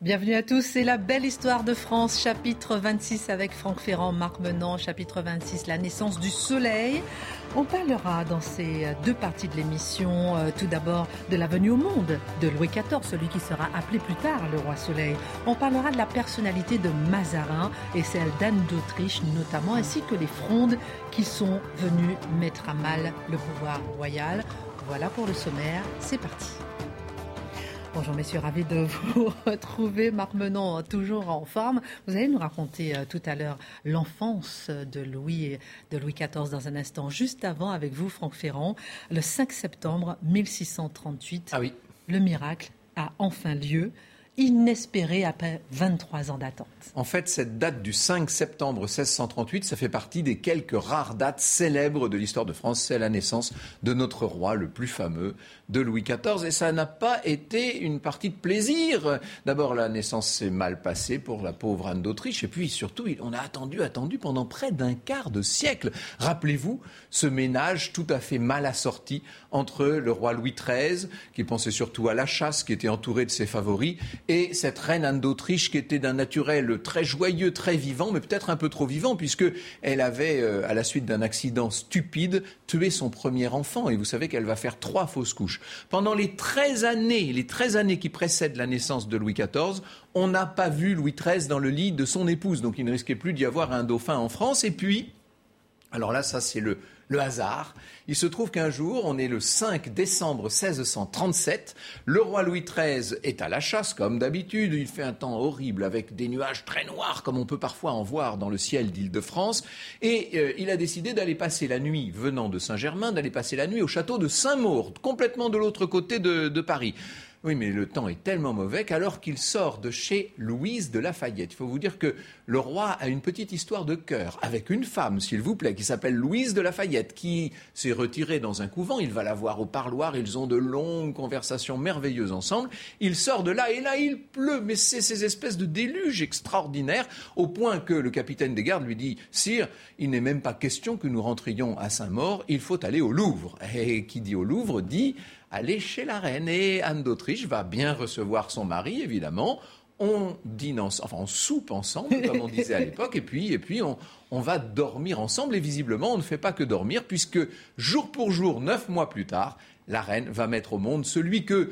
Bienvenue à tous, c'est la belle histoire de France, chapitre 26 avec Franck Ferrand, Marc Menant, chapitre 26, la naissance du soleil. On parlera dans ces deux parties de l'émission euh, tout d'abord de la venue au monde de Louis XIV, celui qui sera appelé plus tard le roi soleil. On parlera de la personnalité de Mazarin et celle d'Anne d'Autriche notamment, ainsi que les frondes qui sont venues mettre à mal le pouvoir royal. Voilà pour le sommaire, c'est parti. Bonjour messieurs, ravi de vous retrouver. Marc Menon, toujours en forme. Vous allez nous raconter euh, tout à l'heure l'enfance de Louis, de Louis XIV dans un instant. Juste avant, avec vous, Franck Ferrand, le 5 septembre 1638, ah oui. le miracle a enfin lieu inespéré après 23 ans d'attente. En fait, cette date du 5 septembre 1638, ça fait partie des quelques rares dates célèbres de l'histoire de France. C'est la naissance de notre roi le plus fameux, de Louis XIV. Et ça n'a pas été une partie de plaisir. D'abord, la naissance s'est mal passée pour la pauvre Anne d'Autriche. Et puis, surtout, on a attendu, attendu pendant près d'un quart de siècle. Rappelez-vous ce ménage tout à fait mal assorti entre le roi Louis XIII, qui pensait surtout à la chasse, qui était entouré de ses favoris, et cette reine Anne d'Autriche, qui était d'un naturel très joyeux, très vivant, mais peut-être un peu trop vivant, puisque elle avait, euh, à la suite d'un accident stupide, tué son premier enfant. Et vous savez qu'elle va faire trois fausses couches. Pendant les 13 années, les 13 années qui précèdent la naissance de Louis XIV, on n'a pas vu Louis XIII dans le lit de son épouse, donc il ne risquait plus d'y avoir un dauphin en France. Et puis, alors là, ça c'est le, le hasard. Il se trouve qu'un jour, on est le 5 décembre 1637, le roi Louis XIII est à la chasse, comme d'habitude, il fait un temps horrible avec des nuages très noirs, comme on peut parfois en voir dans le ciel d'Île-de-France, et euh, il a décidé d'aller passer la nuit, venant de Saint-Germain, d'aller passer la nuit au château de Saint-Maur, complètement de l'autre côté de Paris. Oui, mais le temps est tellement mauvais qu'alors qu'il sort de chez Louise de Lafayette, il faut vous dire que le roi a une petite histoire de cœur avec une femme, s'il vous plaît, qui s'appelle Louise de Lafayette, qui s'est retirée dans un couvent. Il va la voir au parloir, ils ont de longues conversations merveilleuses ensemble. Il sort de là et là il pleut, mais c'est ces espèces de déluges extraordinaires, au point que le capitaine des gardes lui dit Sire, il n'est même pas question que nous rentrions à Saint-Maur, il faut aller au Louvre. Et qui dit au Louvre dit aller chez la reine. Et Anne d'Autriche va bien recevoir son mari, évidemment. On dîne ensemble, enfin soupe ensemble, comme on disait à l'époque, et puis, et puis on va dormir ensemble. Et visiblement, on ne fait pas que dormir, puisque jour pour jour, neuf mois plus tard, la reine va mettre au monde celui que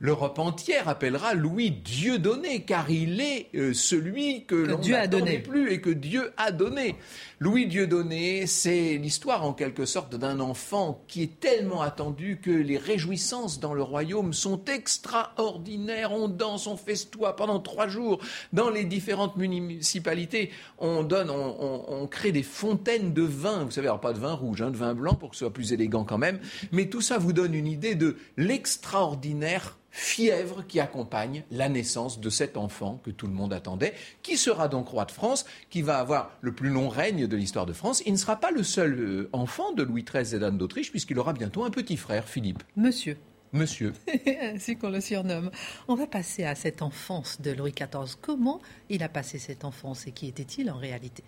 l'Europe entière appellera Louis Dieu donné, car il est euh, celui que, l'on n'attendait plus et que Dieu a donné. Louis Dieu donné, c'est l'histoire en quelque sorte d'un enfant qui est tellement attendu que les réjouissances dans le royaume sont extraordinaires. On danse, on festoie pendant trois jours dans les différentes municipalités. On donne, on, crée des fontaines de vin. Vous savez, alors pas de vin rouge, hein, de vin blanc pour que ce soit plus élégant quand même. Mais tout ça vous donne une idée de l'extraordinaire fièvre qui accompagne la naissance de cet enfant que tout le monde attendait, qui sera donc roi de France, qui va avoir le plus long règne de l'histoire de France. Il ne sera pas le seul euh, enfant de Louis XIII et d'Anne d'Autriche, puisqu'il aura bientôt un petit frère, Philippe. Monsieur. Monsieur. Ainsi qu'on le surnomme. On va passer à cette enfance de Louis XIV. Comment il a passé cette enfance et qui était-il en réalité?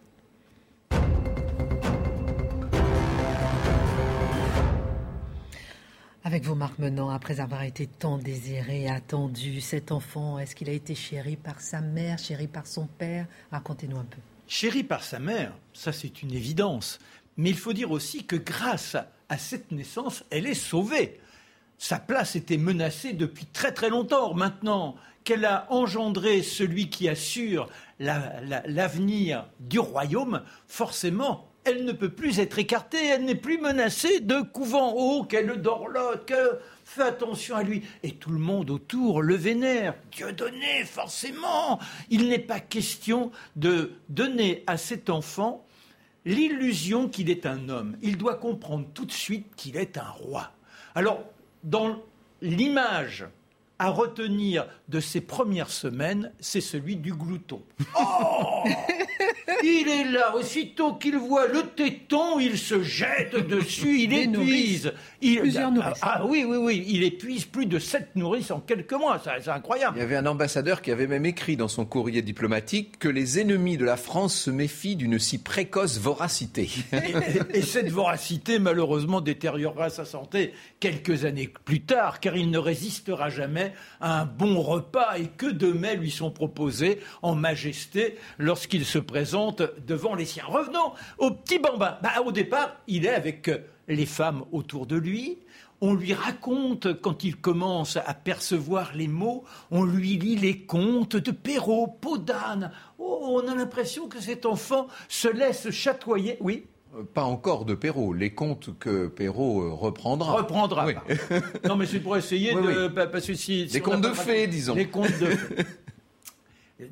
Avec vous, Marc Menant, après avoir été tant désiré, attendu, cet enfant, est-ce qu'il a été chéri par sa mère, chéri par son père? Racontez-nous un peu. Chéri par sa mère, ça c'est une évidence. Mais il faut dire aussi que grâce à cette naissance, elle est sauvée. Sa place était menacée depuis très très longtemps. Maintenant qu'elle a engendré celui qui assure l'avenir du royaume, forcément, elle ne peut plus être écartée, elle n'est plus menacée de couvent haut, qu'elle dorlote, que fais attention à lui. Et tout le monde autour le vénère. Dieu donné, forcément. Il n'est pas question de donner à cet enfant l'illusion qu'il est un homme. Il doit comprendre tout de suite qu'il est un roi. Alors, dans l'image à retenir de ces premières semaines, c'est celui du glouton. Oh il est là, aussitôt qu'il voit le téton, il se jette dessus, il épuise. Il, Plusieurs nourrices. Ah oui, oui, oui, il épuise plus de sept nourrices en quelques mois, c'est incroyable. Il y avait un ambassadeur qui avait même écrit dans son courrier diplomatique que les ennemis de la France se méfient d'une si précoce voracité. et, et, cette voracité, malheureusement, détériorera sa santé quelques années plus tard, car il ne résistera jamais un bon repas et que de mets lui sont proposés en majesté lorsqu'il se présente devant les siens. Revenons au petit bambin. Bah, au départ, il est avec les femmes autour de lui. On lui raconte, quand il commence à percevoir les mots, on lui lit les contes de Perrault, Podane. Oh, on a l'impression que cet enfant se laisse chatoyer. Oui pas encore de Perrault, les contes que Perrault reprendra. Reprendra. Oui. non, mais c'est pour essayer oui, de. Oui. Parce que si, des contes de fées, disons. Des contes de fées.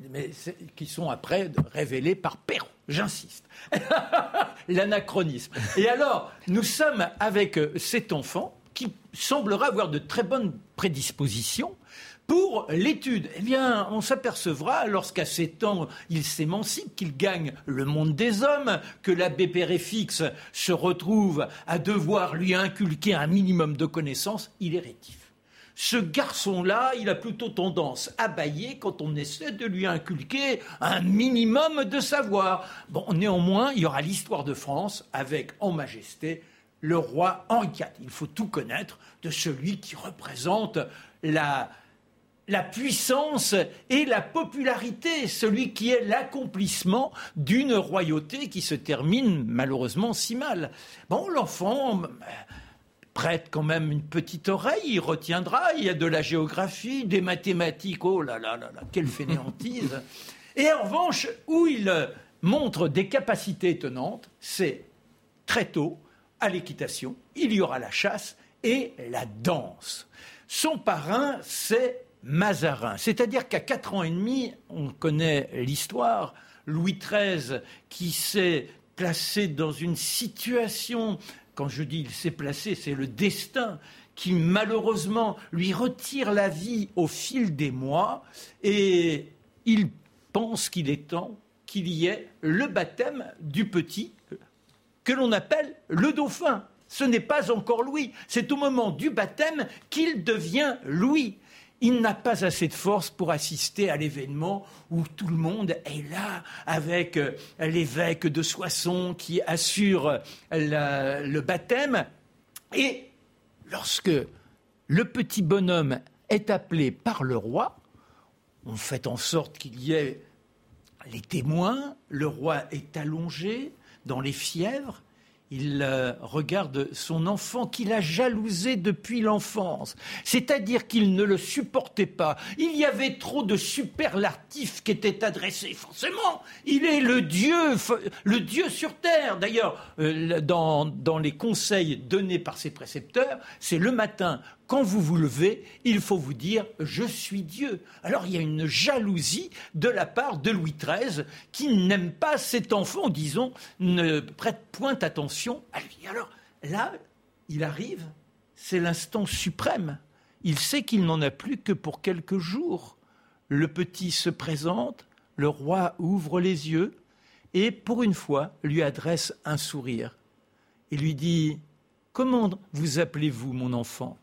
mais qui sont après révélés par Perrault. J'insiste. L'anachronisme. Et alors, nous sommes avec cet enfant qui semblera avoir de très bonnes prédispositions pour l'étude, eh bien, on s'apercevra, lorsqu'à 7 ans, il s'émancipe, qu'il gagne le monde des hommes, que l'abbé Péréfixe se retrouve à devoir lui inculquer un minimum de connaissances, il est rétif. Ce garçon-là, il a plutôt tendance à bailler quand on essaie de lui inculquer un minimum de savoir. Bon, néanmoins, il y aura l'histoire de France avec, en majesté, le roi Henri IV. Il faut tout connaître de celui qui représente la, la puissance et la popularité, celui qui est l'accomplissement d'une royauté qui se termine malheureusement si mal. Bon, l'enfant prête quand même une petite oreille, il retiendra, il y a de la géographie, des mathématiques, oh là là là là, quelle fainéantise. Et en revanche, où il montre des capacités étonnantes, c'est très tôt, à l'équitation, il y aura la chasse et la danse. Son parrain, c'est Mazarin. C'est-à-dire qu'à quatre ans et demi, on connaît l'histoire, Louis XIII qui s'est placé dans une situation, quand je dis il s'est placé, c'est le destin qui malheureusement lui retire la vie au fil des mois et il pense qu'il est temps qu'il y ait le baptême du petit que l'on appelle le dauphin. Ce n'est pas encore Louis, c'est au moment du baptême qu'il devient Louis il n'a pas assez de force pour assister à l'événement où tout le monde est là avec euh, l'évêque de Soissons qui assure la, le baptême. Et lorsque le petit bonhomme est appelé par le roi, on fait en sorte qu'il y ait les témoins, le roi est allongé dans les fièvres, il euh, regarde son enfant qu'il a jalousé depuis l'enfance. C'est-à-dire qu'il ne le supportait pas. Il y avait trop de superlatifs qui étaient adressés. Forcément, il est le Dieu, le Dieu sur terre. D'ailleurs, euh, dans, dans les conseils donnés par ses précepteurs, c'est le matin, quand vous vous levez, il faut vous dire je suis Dieu. Alors il y a une jalousie de la part de Louis XIII qui n'aime pas cet enfant, disons, ne prête point attention à lui. Alors là, il arrive, c'est l'instant suprême. Il sait qu'il n'en a plus que pour quelques jours. Le petit se présente, le roi ouvre les yeux et pour une fois lui adresse un sourire. Il lui dit Comment vous appelez-vous, mon enfant?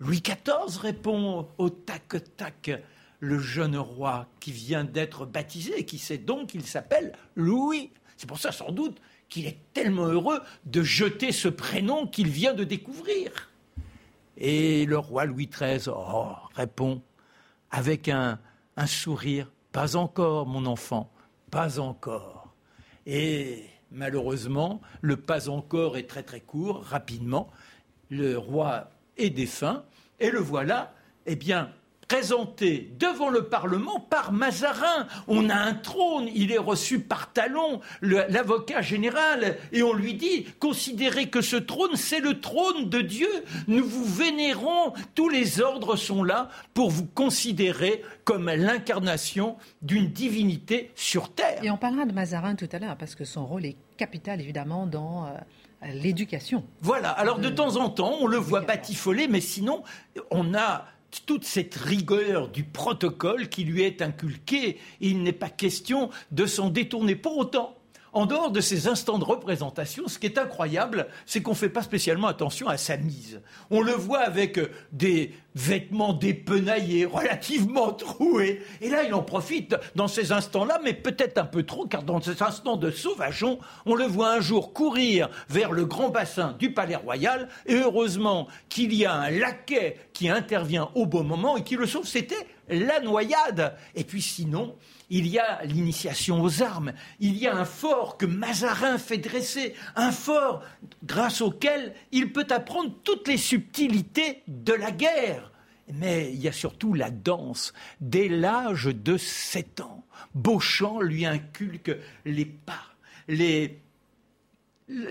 Louis XIV répond au tac-tac le jeune roi qui vient d'être baptisé et qui sait donc qu'il s'appelle Louis. C'est pour ça sans doute qu'il est tellement heureux de jeter ce prénom qu'il vient de découvrir. Et le roi Louis XIII oh, répond avec un, un sourire, Pas encore, mon enfant, pas encore. Et malheureusement, le pas encore est très très court, rapidement. Le roi est défunt, et le voilà, eh bien, présenté devant le Parlement par Mazarin. On a un trône, il est reçu par Talon, l'avocat général, et on lui dit, considérez que ce trône, c'est le trône de Dieu. Nous vous vénérons, tous les ordres sont là pour vous considérer comme l'incarnation d'une divinité sur terre. Et on parlera de Mazarin tout à l'heure, parce que son rôle est capital, évidemment, dans... Euh l'éducation. Voilà, alors de temps en temps, on le voit batifoler, mais sinon, on a toute cette rigueur du protocole qui lui est inculquée. Il n'est pas question de s'en détourner. Pour autant, en dehors de ces instants de représentation, ce qui est incroyable, c'est qu'on ne fait pas spécialement attention à sa mise. On le voit avec euh, des vêtements dépenaillés, relativement troués. Et là, il en profite dans ces instants-là, mais peut-être un peu trop, car dans ces instants de sauvageon, on le voit un jour courir vers le grand bassin du Palais Royal, et heureusement qu'il y a un laquais qui intervient au bon moment et qui le sauve. C'était la noyade. Et puis sinon, il y a l'initiation aux armes, il y a un fort que Mazarin fait dresser, un fort grâce auquel il peut apprendre toutes les subtilités de la guerre. Mais il y a surtout la danse. Dès l'âge de sept ans, Beauchamp lui inculque les pas,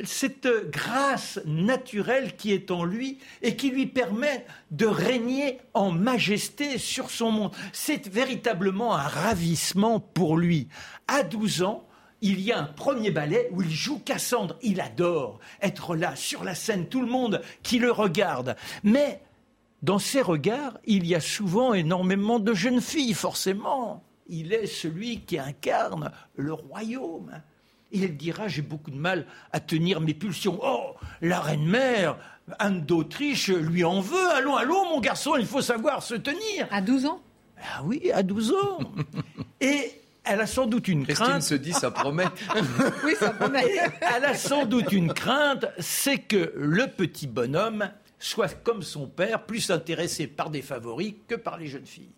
cette grâce naturelle qui est en lui et qui lui permet de régner en majesté sur son monde. C'est véritablement un ravissement pour lui. À 12 ans, il y a un premier ballet où il joue Cassandre. Il adore être là, sur la scène, tout le monde qui le regarde. Mais dans ses regards, il y a souvent énormément de jeunes filles, forcément. Il est celui qui incarne le royaume. Il dira J'ai beaucoup de mal à tenir mes pulsions. Oh, la reine-mère, Anne d'Autriche, lui en veut. Allons, allons, mon garçon, il faut savoir se tenir. À 12 ans? Ah oui, à 12 ans. Et elle a sans doute une Christine crainte. se dit Ça promet. Oui, ça promet. Elle a sans doute une crainte, c'est que le petit bonhomme soit comme son père, plus intéressé par des favoris que par les jeunes filles.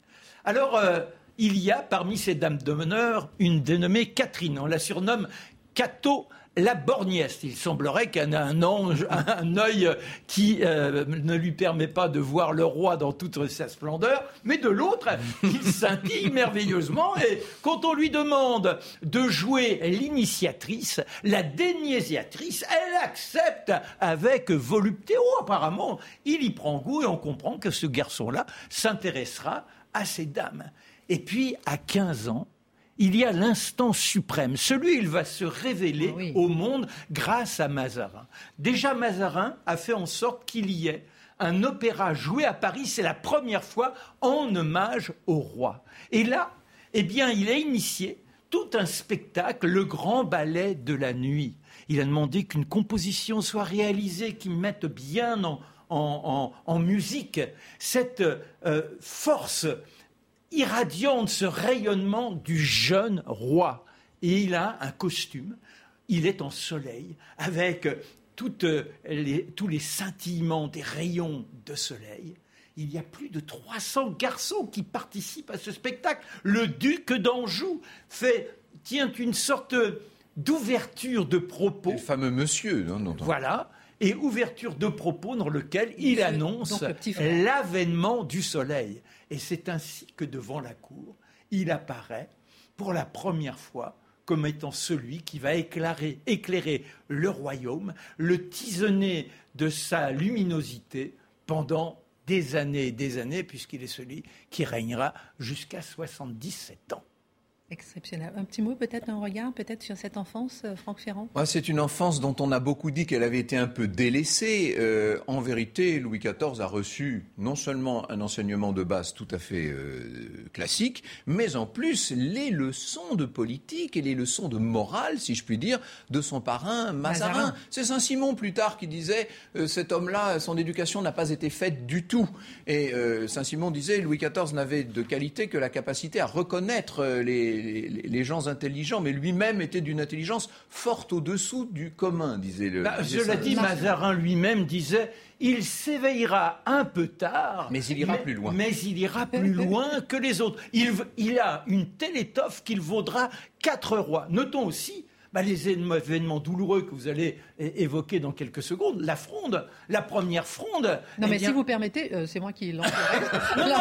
Alors, euh, il y a parmi ces dames d'honneur une dénommée Catherine. On la surnomme Cato la borgnesse. Il semblerait qu'elle a un ange, un œil qui euh, ne lui permet pas de voir le roi dans toute sa splendeur, mais de l'autre, il scintille merveilleusement. Et quand on lui demande de jouer l'initiatrice, la déniésiatrice, elle accepte avec volupté. Oh, apparemment, il y prend goût et on comprend que ce garçon-là s'intéressera à ces dames. Et puis, à 15 ans, il y a l'instant suprême. Celui, il va se révéler Ah oui. au monde grâce à Mazarin. Déjà, Mazarin a fait en sorte qu'il y ait un opéra joué à Paris. C'est la première fois en hommage au roi. Et là, eh bien, il a initié tout un spectacle, le grand ballet de la nuit. Il a demandé qu'une composition soit réalisée qui mette bien en, en- en- en musique cette euh, force irradiante, ce rayonnement du jeune roi. Et il a un costume, il est en soleil, avec toutes les- tous les scintillements des rayons de soleil. Il y a plus de 300 garçons qui participent à ce spectacle. Le duc d'Anjou fait, tient une sorte d'ouverture de propos. Le fameux monsieur. hein, dont on- Voilà. Et ouverture de propos dans lequel il annonce l'avènement du soleil. Et c'est ainsi que devant la cour, il apparaît pour la première fois comme étant celui qui va éclairer, le royaume, le tisonner de sa luminosité pendant des années et des années, puisqu'il est celui qui régnera jusqu'à 77 ans. Exceptionnel. Un petit mot, peut-être un regard, peut-être sur cette enfance, euh, Franck Ferrand? Ouais, c'est une enfance dont on a beaucoup dit qu'elle avait été un peu délaissée. Euh, en vérité, Louis XIV a reçu non seulement un enseignement de base tout à fait euh, classique, mais en plus les leçons de politique et les leçons de morale, si je puis dire, de son parrain Mazarin. Mazarin. C'est Saint-Simon plus tard qui disait euh, cet homme-là, son éducation n'a pas été faite du tout. Et Saint-Simon disait Louis XIV n'avait de qualité que la capacité à reconnaître euh, les, les- les gens intelligents, mais lui-même était d'une intelligence forte au-dessous du commun, disait le. Bah, disait cela dit, Mazarin lui-même disait il s'éveillera un peu tard. Mais il ira plus loin. Mais il ira plus loin que les autres. Il a une telle étoffe qu'il vaudra quatre rois. Notons aussi bah, les événements douloureux que vous allez évoquer dans quelques secondes. La fronde, la première fronde. Non, eh mais bien, si vous permettez, euh, c'est moi qui l'encourage. Non, La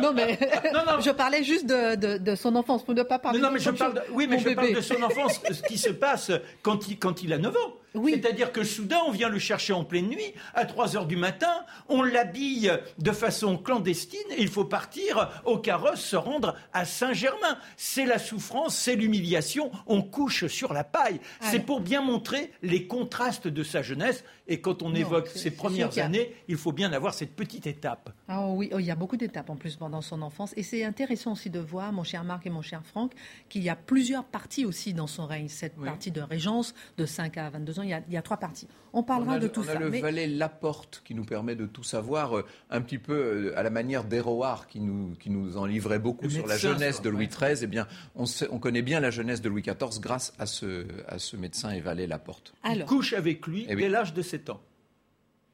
non, non. mais Non, non. je parlais juste de, de- de son enfance, pour ne pas parler Non, non, mais je parle de, oui, mais je parle de son enfance, ce qui se passe quand il, quand il a 9 ans. C'est-à-dire que soudain, on vient le chercher en pleine nuit, à 3 heures du matin, on l'habille de façon clandestine et il faut partir au carrosse, se rendre à Saint-Germain. C'est la souffrance, c'est l'humiliation, on couche sur la paille. C'est pour bien montrer les contrastes de sa jeunesse. Et quand on évoque ses premières années, il faut bien avoir cette petite étape. Ah oui, oh, il y a beaucoup d'étapes en plus pendant son enfance. Et c'est intéressant aussi de voir, mon cher Marc et mon cher Franck, qu'il y a plusieurs parties aussi dans son règne. Cette partie de régence de 5 à 22 ans, il y a, trois parties. On parlera de tout ça. On a le valet Laporte qui nous permet de tout savoir, euh, un petit peu euh, à la manière d'Héroard qui nous, qui nous en livrait beaucoup sur la jeunesse de Louis XIII. Eh bien, on, on, connaît bien la jeunesse de Louis XIV grâce à ce, à ce médecin et valet Laporte. Il couche avec lui eh dès l'âge de 7 ans.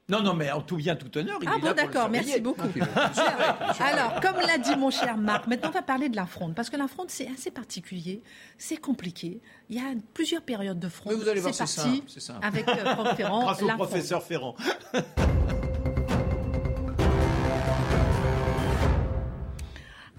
Non, non, mais en tout bien, tout honneur. Il ah bon, d'accord, merci beaucoup. Alors, comme l'a dit mon cher Marc, maintenant on va parler de la fronde, parce que la fronde, c'est assez particulier, c'est compliqué. Il y a plusieurs périodes de fronde. vous allez voir, c'est parti avec euh, Franck Ferrand. Grâce au professeur Ferrand.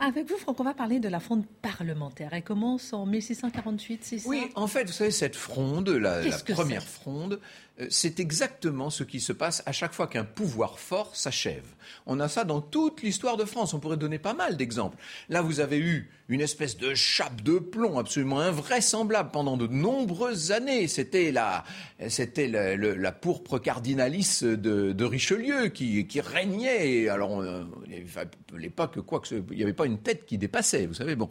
Avec vous, Franck, on va parler de la fronde parlementaire. Elle commence en 1648, c'est ça? Oui, en fait, vous savez, cette fronde, la, la première fronde, c'est exactement ce qui se passe à chaque fois qu'un pouvoir fort s'achève. On a ça dans toute l'histoire de France. On pourrait donner pas mal d'exemples. Là, vous avez eu une espèce de chape de plomb absolument invraisemblable pendant de nombreuses années. C'était la, c'était la, pourpre cardinalice de, Richelieu qui, régnait. Alors, à l'époque, quoi que il n'y avait pas une tête qui dépassait. Vous savez, bon.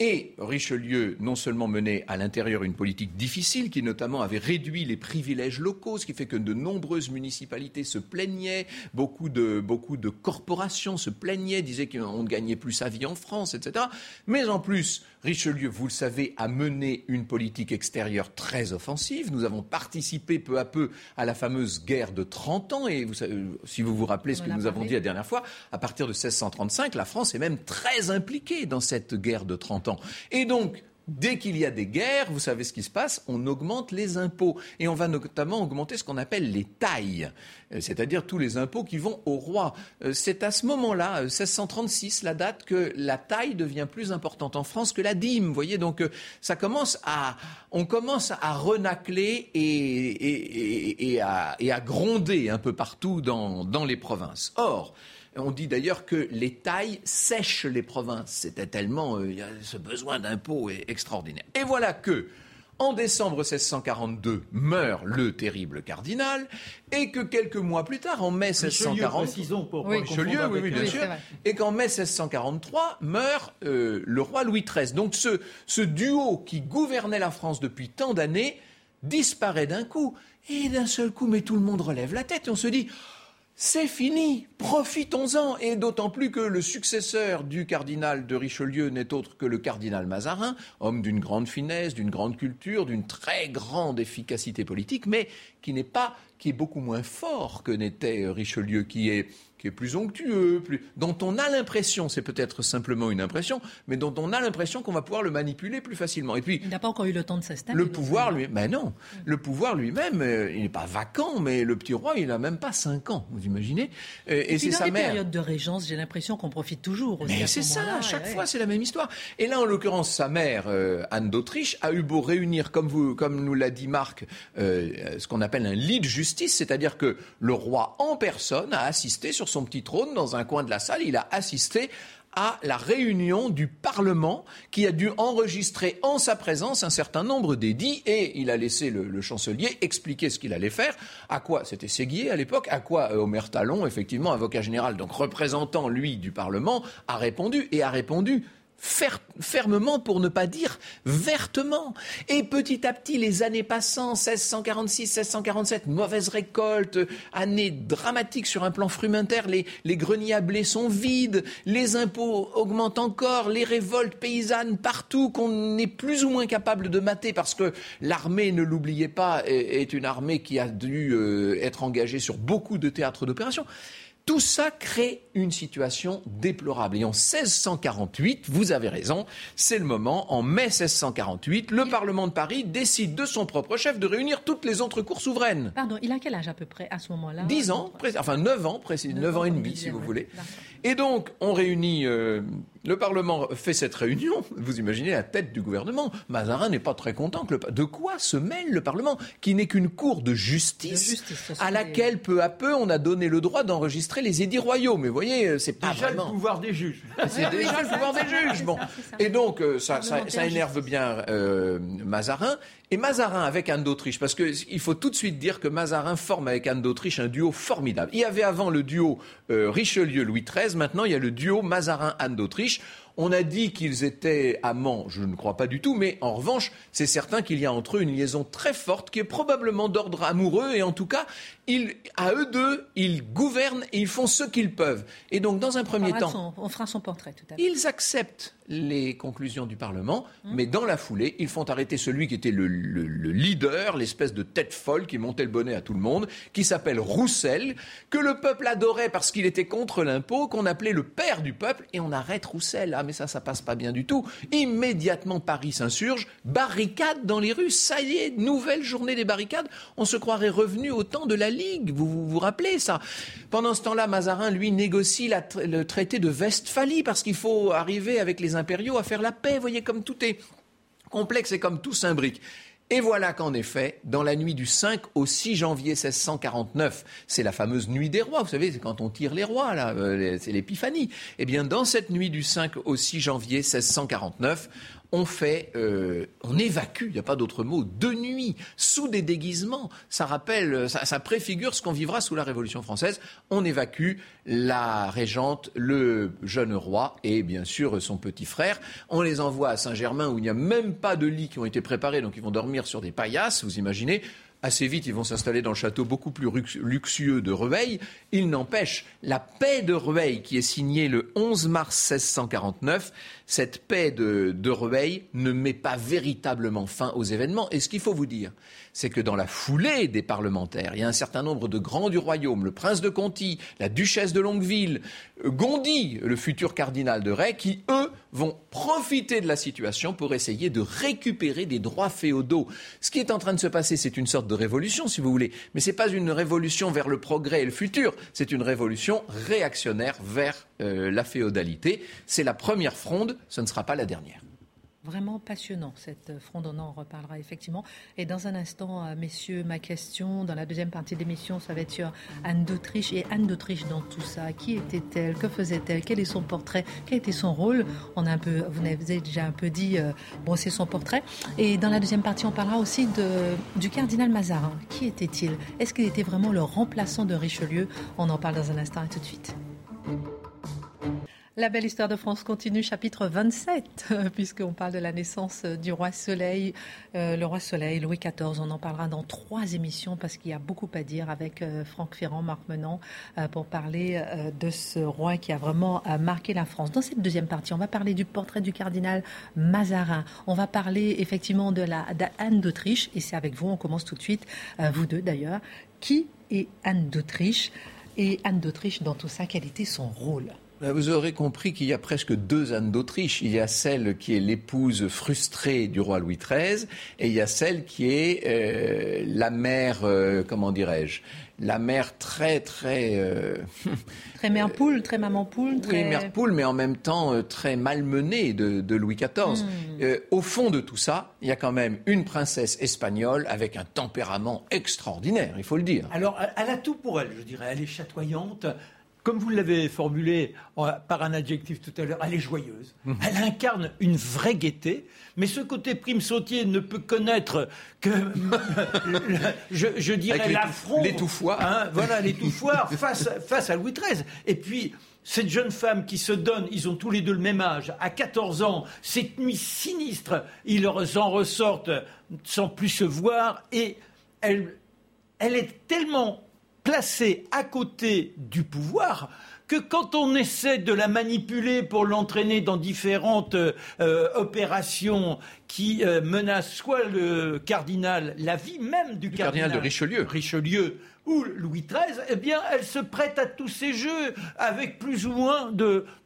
Et Richelieu, non seulement menait à l'intérieur une politique difficile, qui notamment avait réduit les privilèges locaux, ce qui fait que de nombreuses municipalités se plaignaient, beaucoup de, beaucoup de corporations se plaignaient, disaient qu'on ne gagnait plus sa vie en France, etc. Mais en plus, Richelieu, vous le savez, a mené une politique extérieure très offensive. Nous avons participé peu à peu à la fameuse guerre de 30 ans. Et vous, si vous vous rappelez ce que nous avons dit la dernière fois, à partir de 1635, la France est même très impliquée dans cette guerre de 30 ans. Et donc, Dès qu'il y a des guerres, vous savez ce qui se passe, on augmente les impôts. Et on va notamment augmenter ce qu'on appelle les tailles, euh, c'est-à-dire tous les impôts qui vont au roi. Euh, c'est à ce moment-là, 1636, euh, la date, que la taille devient plus importante en France que la dîme. Vous voyez, donc ça commence à, on commence à renacler et, à, gronder un peu partout dans, dans les provinces. Or, on dit d'ailleurs que les tailles sèchent les provinces. C'était tellement euh, ce besoin d'impôts est extraordinaire. Et voilà que en décembre 1642 meurt le terrible cardinal et que quelques mois plus tard, en mai 1643, pour oui, et qu'en mai 1643 meurt euh, le roi Louis XIII. Donc ce, ce duo qui gouvernait la France depuis tant d'années disparaît d'un coup. Et d'un seul coup, mais tout le monde relève la tête et on se dit c'est fini, profitons-en, et d'autant plus que le successeur du cardinal de Richelieu n'est autre que le cardinal Mazarin, homme d'une grande finesse, d'une grande culture, d'une très grande efficacité politique, mais qui n'est pas, qui est beaucoup moins fort que n'était Richelieu, qui est qui est plus onctueux, plus, dont on a l'impression, c'est peut-être simplement une impression, mais dont on a l'impression qu'on va pouvoir le manipuler plus facilement. Et puis, il n'a pas encore eu le temps de s'installer. Le pouvoir, lui, mais non, le pouvoir lui-même, euh, il n'est pas vacant, mais le petit roi, il n'a même pas cinq ans, vous imaginez euh, Et, c'est sa les périodes de régence, j'ai l'impression qu'on profite toujours. mais c'est ça, à chaque fois, c'est la même histoire. Et là, en l'occurrence, sa mère, euh, Anne d'Autriche, a eu beau réunir, comme vous, comme nous l'a dit Marc, ce qu'on appelle un lit de justice, c'est-à-dire que le roi en personne a assisté sur son petit trône, dans un coin de la salle, il a assisté à la réunion du Parlement qui a dû enregistrer en sa présence un certain nombre d'édits et il a laissé le, chancelier expliquer ce qu'il allait faire, à quoi, c'était Séguier à l'époque, à quoi euh, Omer Talon, effectivement avocat général, donc représentant lui du Parlement, a répondu et a répondu fermement pour ne pas dire vertement. Et petit à petit, les années passant, 1646, 1647, mauvaise récolte, année dramatique sur un plan frumentaire, les, les greniers à blé sont vides, les impôts augmentent encore, les révoltes paysannes partout qu'on est plus ou moins capable de mater parce que l'armée, ne l'oubliez pas, est, une armée qui a dû euh, être engagée sur beaucoup de théâtres d'opération. Tout ça crée une situation déplorable. Et en 1648, vous avez raison, c'est le moment, en mai 1648, le Parlement de Paris décide de son propre chef de réunir toutes les autres cours souveraines. Pardon, il a quel âge à peu près à ce moment-là? 10 ans, enfin 9 ans, 9 ans et demi si vous voulez. Et donc, on réunit, euh, le Parlement fait cette réunion, vous imaginez la tête du gouvernement. Mazarin n'est pas très content. Que le, de quoi se mêle le Parlement Qui n'est qu'une cour de justice, à laquelle, peu à peu, on a donné le droit d'enregistrer les édits royaux. Mais vous voyez, euh, c'est pas déjà le pouvoir des juges. C'est déjà le pouvoir des juges. Bon. Et donc, euh, ça, ça, énerve bien Mazarin. Et Mazarin avec Anne d'Autriche, parce qu'il faut tout de suite dire que Mazarin forme avec Anne d'Autriche un duo formidable. Il y avait avant le duo Richelieu-Louis XIII, maintenant il y a le duo Mazarin-Anne d'Autriche. On a dit qu'ils étaient amants, je ne crois pas du tout, mais en revanche, c'est certain qu'il y a entre eux une liaison très forte qui est probablement d'ordre amoureux, et en tout cas, à eux deux, ils gouvernent et ils font ce qu'ils peuvent. Et donc, dans un premier temps, on fera son portrait tout à l'heure. Ils acceptent les conclusions du Parlement, hum. mais dans la foulée, ils font arrêter celui qui était le, leader, l'espèce de tête folle qui montait le bonnet à tout le monde, qui s'appelle Roussel, que le peuple adorait parce qu'il était contre l'impôt, qu'on appelait le père du peuple, et on arrête Roussel. Ah, mais ça, ça passe pas bien du tout. Immédiatement, Paris s'insurge, barricade dans les rues, ça y est, nouvelle journée des barricades. On se croirait revenu au temps de la Vous vous, rappelez ça? Pendant ce temps-là, Mazarin, lui, négocie le traité de Westphalie parce qu'il faut arriver avec les impériaux à faire la paix. Vous voyez comme tout est complexe et comme tout s'imbrique. Et voilà qu'en effet, dans la nuit du 5 au 6 janvier 1649, c'est la fameuse nuit des rois, vous savez, c'est quand on tire les rois, là, euh, c'est l'épiphanie. Eh bien, dans cette nuit du 5 au 6 janvier 1649, on fait, euh, on évacue, il n'y a pas d'autre mot, de nuit, sous des déguisements. Ça rappelle, ça, préfigure ce qu'on vivra sous la Révolution française. On évacue la régente, le jeune roi et bien sûr son petit frère. On les envoie à Saint-Germain où il n'y a même pas de lits qui ont été préparés, donc ils vont dormir sur des paillasses, vous imaginez assez vite, ils vont s'installer dans le château beaucoup plus luxueux de Rueil. Il n'empêche, la paix de Rueil, qui est signée le 11 mars 1649, cette paix de, de Rueil ne met pas véritablement fin aux événements. Et ce qu'il faut vous dire, c'est que dans la foulée des parlementaires, il y a un certain nombre de grands du royaume, le prince de Conti, la duchesse de Longueville, euh, Gondi, le futur cardinal de Ray, qui, eux, vont profiter de la situation pour essayer de récupérer des droits féodaux. Ce qui est en train de se passer, c'est une sorte de révolution, si vous voulez, mais ce n'est pas une révolution vers le progrès et le futur, c'est une révolution réactionnaire vers euh, la féodalité. C'est la première fronde, ce ne sera pas la dernière. Vraiment passionnant, cette fronde, on en reparlera effectivement. Et dans un instant, euh, messieurs, ma question, dans la deuxième partie de l'émission, ça va être sur Anne d'Autriche. Et Anne d'Autriche dans tout ça, qui était-elle? Que faisait-elle? Quel est son portrait? Quel était son rôle? On a un peu, Vous avez déjà un peu dit, euh, c'est son portrait. Et dans la deuxième partie, on parlera aussi de, du cardinal Mazarin. Qui était-il? Est-ce qu'il était vraiment le remplaçant de Richelieu? On en parle dans un instant, et tout de suite. La belle histoire de France continue, chapitre 27, puisqu'on parle de la naissance du roi Soleil. Euh, le roi Soleil, Louis XIV, on en parlera dans trois émissions parce qu'il y a beaucoup à dire avec euh, Franck Ferrand, Marc Menant, euh, pour parler de ce roi qui a vraiment marqué la France. Dans cette deuxième partie, on va parler du portrait du cardinal Mazarin. On va parler effectivement de la d'Anne d'Autriche, et c'est avec vous, on commence tout de suite, vous deux d'ailleurs. Qui est Anne d'Autriche? Et Anne d'Autriche, dans tout ça, quel était son rôle? Vous aurez compris qu'il y a presque deux Anne d'Autriche. Il y a celle qui est l'épouse frustrée du roi Louis XIII et il y a celle qui est euh, la mère, euh, comment dirais-je, la mère très très euh, très mère poule, très maman poule, très... oui mère poule, mais en même temps très malmenée de, de Louis XIV. Hmm. au fond de tout ça, il y a quand même une princesse espagnole avec un tempérament extraordinaire, il faut le dire. Alors elle a tout pour elle, je dirais. Elle est chatoyante comme vous l'avez formulé par un adjectif tout à l'heure, elle est joyeuse. Mhm. Elle incarne une vraie gaieté. Mais ce côté prime sautier ne peut connaître que, je, dirais, l'affront. L'étouffoir. Hein, voilà, l'étouffoir face, face à Louis XIII. Et puis, cette jeune femme qui se donne, ils ont tous les deux le même âge, à 14 ans, cette nuit sinistre, ils en ressortent sans plus se voir, et elle, elle est tellement placée à côté du pouvoir que quand on essaie de la manipuler pour l'entraîner dans différentes euh, opérations qui euh, menacent soit le cardinal, la vie même du, cardinal, de Richelieu, Richelieu ou Louis XIII, eh bien, elle se prête à tous ces jeux avec plus ou moins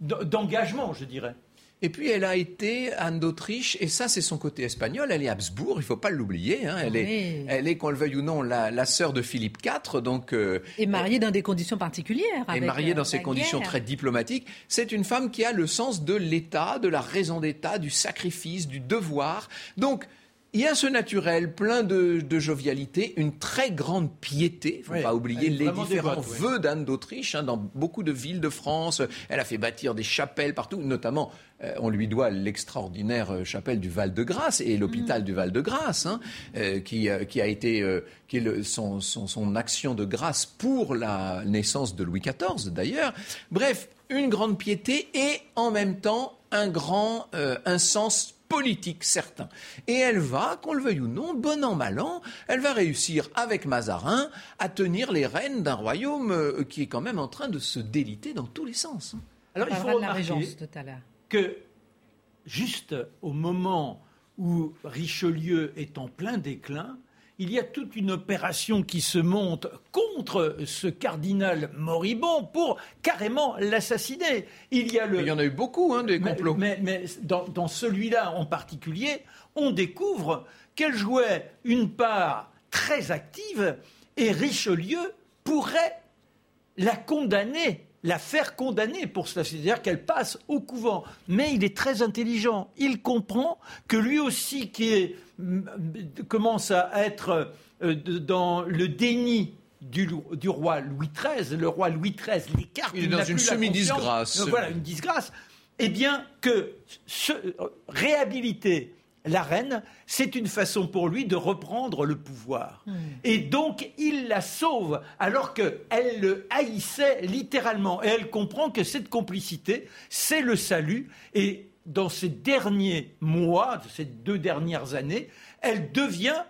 d'engagement, je dirais. Et puis elle a été Anne d'Autriche, et ça c'est son côté espagnol, elle est Habsbourg, il ne faut pas l'oublier, hein. elle, est, elle est, qu'on le veuille ou non, la, sœur de Philippe IV. Donc, euh, et mariée dans des conditions particulières. et mariée dans ces conditions très diplomatiques. C'est une femme qui a le sens de l'État, de la raison d'État, du sacrifice, du devoir. Donc, il y a ce naturel plein de, jovialité, une très grande piété. Il ne faut pas oublier les différents vœux d'Anne d'Autriche hein, dans beaucoup de villes de France. Elle a fait bâtir des chapelles partout, notamment euh, on lui doit l'extraordinaire euh, chapelle du Val-de-Grâce et l'hôpital mm. du Val-de-Grâce, hein, euh, qui, a été qui est son, son, action de grâce pour la naissance de Louis XIV d'ailleurs. Bref, une grande piété et en même temps un grand un sens politique certain. Et elle va, qu'on le veuille ou non, bon an, mal an, elle va réussir avec Mazarin à tenir les rênes d'un royaume euh, qui est quand même en train de se déliter dans tous les sens. Hein. Alors il faut remarquer que juste au moment où Richelieu est en plein déclin, il y a toute une opération qui se monte contre ce cardinal moribond pour carrément l'assassiner. Il y a le... Il y en a eu beaucoup, hein, des complots. Mais, dans, celui-là en particulier, on découvre qu'elle jouait une part très active et Richelieu pourrait la condamner la faire condamner pour cela, c'est-à-dire qu'elle passe au couvent. Mais il est très intelligent. Il comprend que lui aussi, qui est commence à être euh, dans le déni du, roi Louis XIII, le roi Louis XIII l'écarte. Il est dans une semi-disgrâce. Euh, voilà, une disgrâce. Eh bien, que se, réhabiliter la reine, c'est une façon pour lui de reprendre le pouvoir. Hmm. Et donc, il la sauve, alors qu'elle le haïssait littéralement. Et elle comprend que cette complicité, c'est le salut. Et dans ces derniers mois, ces deux dernières années, elle devient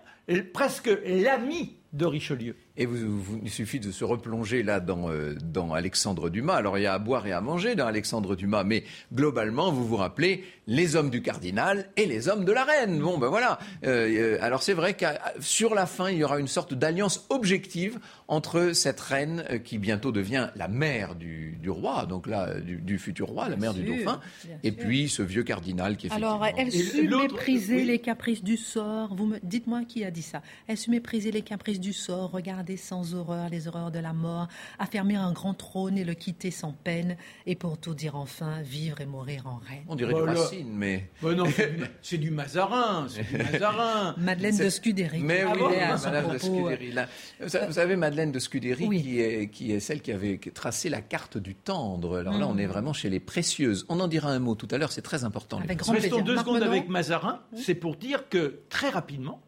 presque l'amie de Richelieu. Et vous, il suffit de se replonger là dans, euh, dans Alexandre Dumas. Alors il y a à boire et à manger dans Alexandre Dumas, mais globalement, vous vous rappelez les hommes du cardinal et les hommes de la reine. Bon, ben voilà. Euh, euh, alors c'est vrai que sur la fin, il y aura une sorte d'alliance objective entre cette reine qui bientôt devient la mère du, du roi, donc là du, futur roi, la mère du dauphin, et puis ce vieux cardinal qui est Alors elle sut mépriser les caprices du sort. Vous me dites-moi qui a dit ça. Elle sut mépriser les caprices du sort. Regardez sans horreur les horreurs de la mort, affermir un grand trône et le quitter sans peine, et pour tout dire enfin, vivre et mourir en reine. On dirait du Racine, mais... non, c'est du, Mazarin, c'est du Mazarin. Madeleine de Scudéry. Mais oui, Madeleine de Scudéry. Vous, savez, Madeleine de Scudéry, qui, est, qui est celle qui avait tracé la carte du tendre. Alors là, on est mm. vraiment chez les précieuses. On en dira un mot tout à l'heure, c'est très important. Avec grand Restons deux secondes avec Mazarin. C'est pour dire que, très rapidement,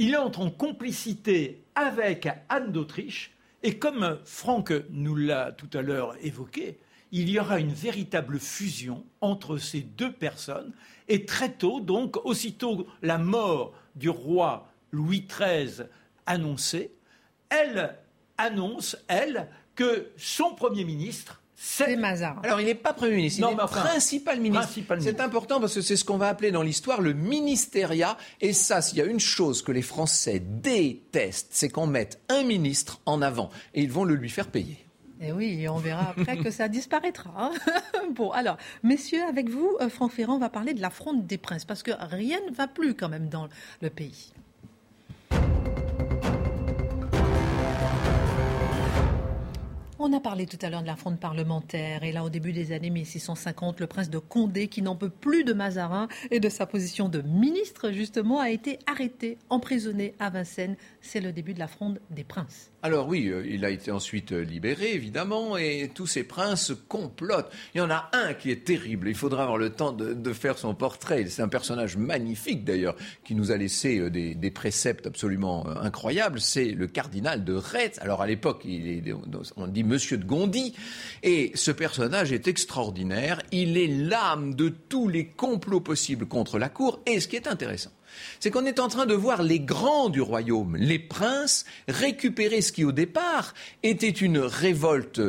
il entre en complicité avec Anne d'Autriche, et comme Franck nous l'a tout à l'heure évoqué, il y aura une véritable fusion entre ces deux personnes, et très tôt, donc, aussitôt la mort du roi Louis XIII annoncée, elle annonce, elle, que son Premier ministre c'est Mazarin. Alors, il n'est pas Premier ministre, il est principal ministre. C'est important parce que c'est ce qu'on va appeler dans l'histoire le ministériat. Et ça, s'il y a une chose que les Français détestent, c'est qu'on mette un ministre en avant. Et ils vont le lui faire payer. Et oui, on verra après que ça disparaîtra. Hein. bon, alors, messieurs, avec vous, euh, Franck Ferrand va parler de la fronde des princes, parce que rien ne va plus quand même dans le pays. On a parlé tout à l'heure de la fronde parlementaire et là au début des années 1650, le prince de Condé, qui n'en peut plus de Mazarin et de sa position de ministre justement, a été arrêté, emprisonné à Vincennes. C'est le début de la fronde des princes. Alors oui, euh, il a été ensuite euh, libéré, évidemment, et tous ces princes complotent. Il y en a un qui est terrible, il faudra avoir le temps de, faire son portrait. C'est un personnage magnifique, d'ailleurs, qui nous a laissé euh, des, préceptes absolument incroyables. C'est le cardinal de Retz. Alors à l'époque, on dit Monsieur de Gondi, et ce personnage est extraordinaire. Il est l'âme de tous les complots possibles contre la cour, et ce qui est intéressant, c'est qu'on est en train de voir les grands du royaume, les princes, récupérer ce qui au départ était une révolte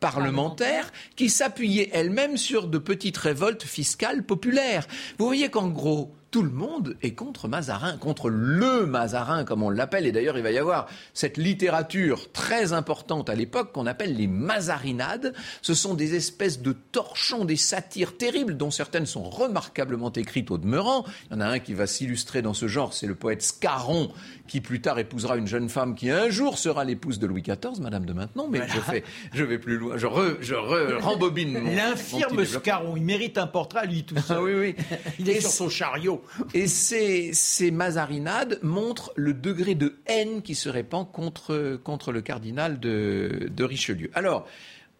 parlementaire qui s'appuyait elle-même sur de petites révoltes fiscales populaires. Vous voyez qu'en gros, tout le monde est contre Mazarin, contre le Mazarin, comme on l'appelle. Et d'ailleurs, il va y avoir cette littérature très importante à l'époque qu'on appelle les Mazarinades. Ce sont des espèces de torchons, des satires terribles, dont certaines sont remarquablement écrites au demeurant. Il y en a un qui va s'illustrer dans ce genre, c'est le poète Scarron, qui plus tard épousera une jeune femme qui un jour sera l'épouse de Louis XIV, Madame de Maintenon. Mais je, fais, je vais plus loin, je, je rembobine mon. L'infirme Scarron, il mérite un portrait à lui tout seul. Ah oui, oui. il est sur son chariot. Et ces, ces mazarinades montrent le degré de haine qui se répand contre, contre le cardinal de, de Richelieu. Alors,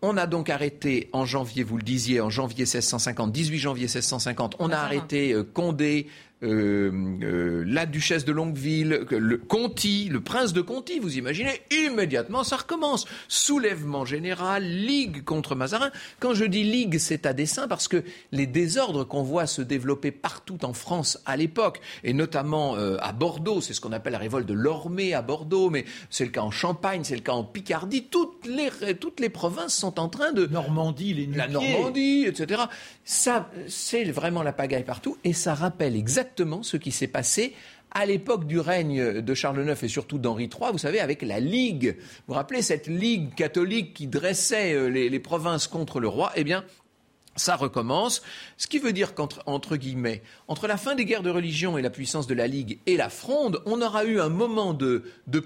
on a donc arrêté en janvier, vous le disiez, en janvier 1650, 18 janvier 1650, on a arrêté euh, Condé, euh, euh, la duchesse de Longueville, le Conti, le prince de Conti, vous imaginez, immédiatement ça recommence. Soulèvement général, ligue contre Mazarin. Quand je dis ligue, c'est à dessein parce que les désordres qu'on voit se développer partout en France à l'époque, et notamment euh, à Bordeaux, c'est ce qu'on appelle la révolte de l'Ormée à Bordeaux, mais c'est le cas en Champagne, c'est le cas en Picardie, toutes les, toutes les provinces sont en train de... Normandie, les La Normandie, etc. Ça, c'est vraiment la pagaille partout, et ça rappelle exactement exactement ce qui s'est passé à l'époque du règne de Charles IX et surtout d'Henri III, vous savez, avec la Ligue. Vous vous rappelez cette Ligue catholique qui dressait euh, les, les provinces contre le roi? Eh bien, ça recommence, ce qui veut dire qu'entre guillemets, entre la fin des guerres de religion et la puissance de la Ligue et la fronde, on aura eu un moment de,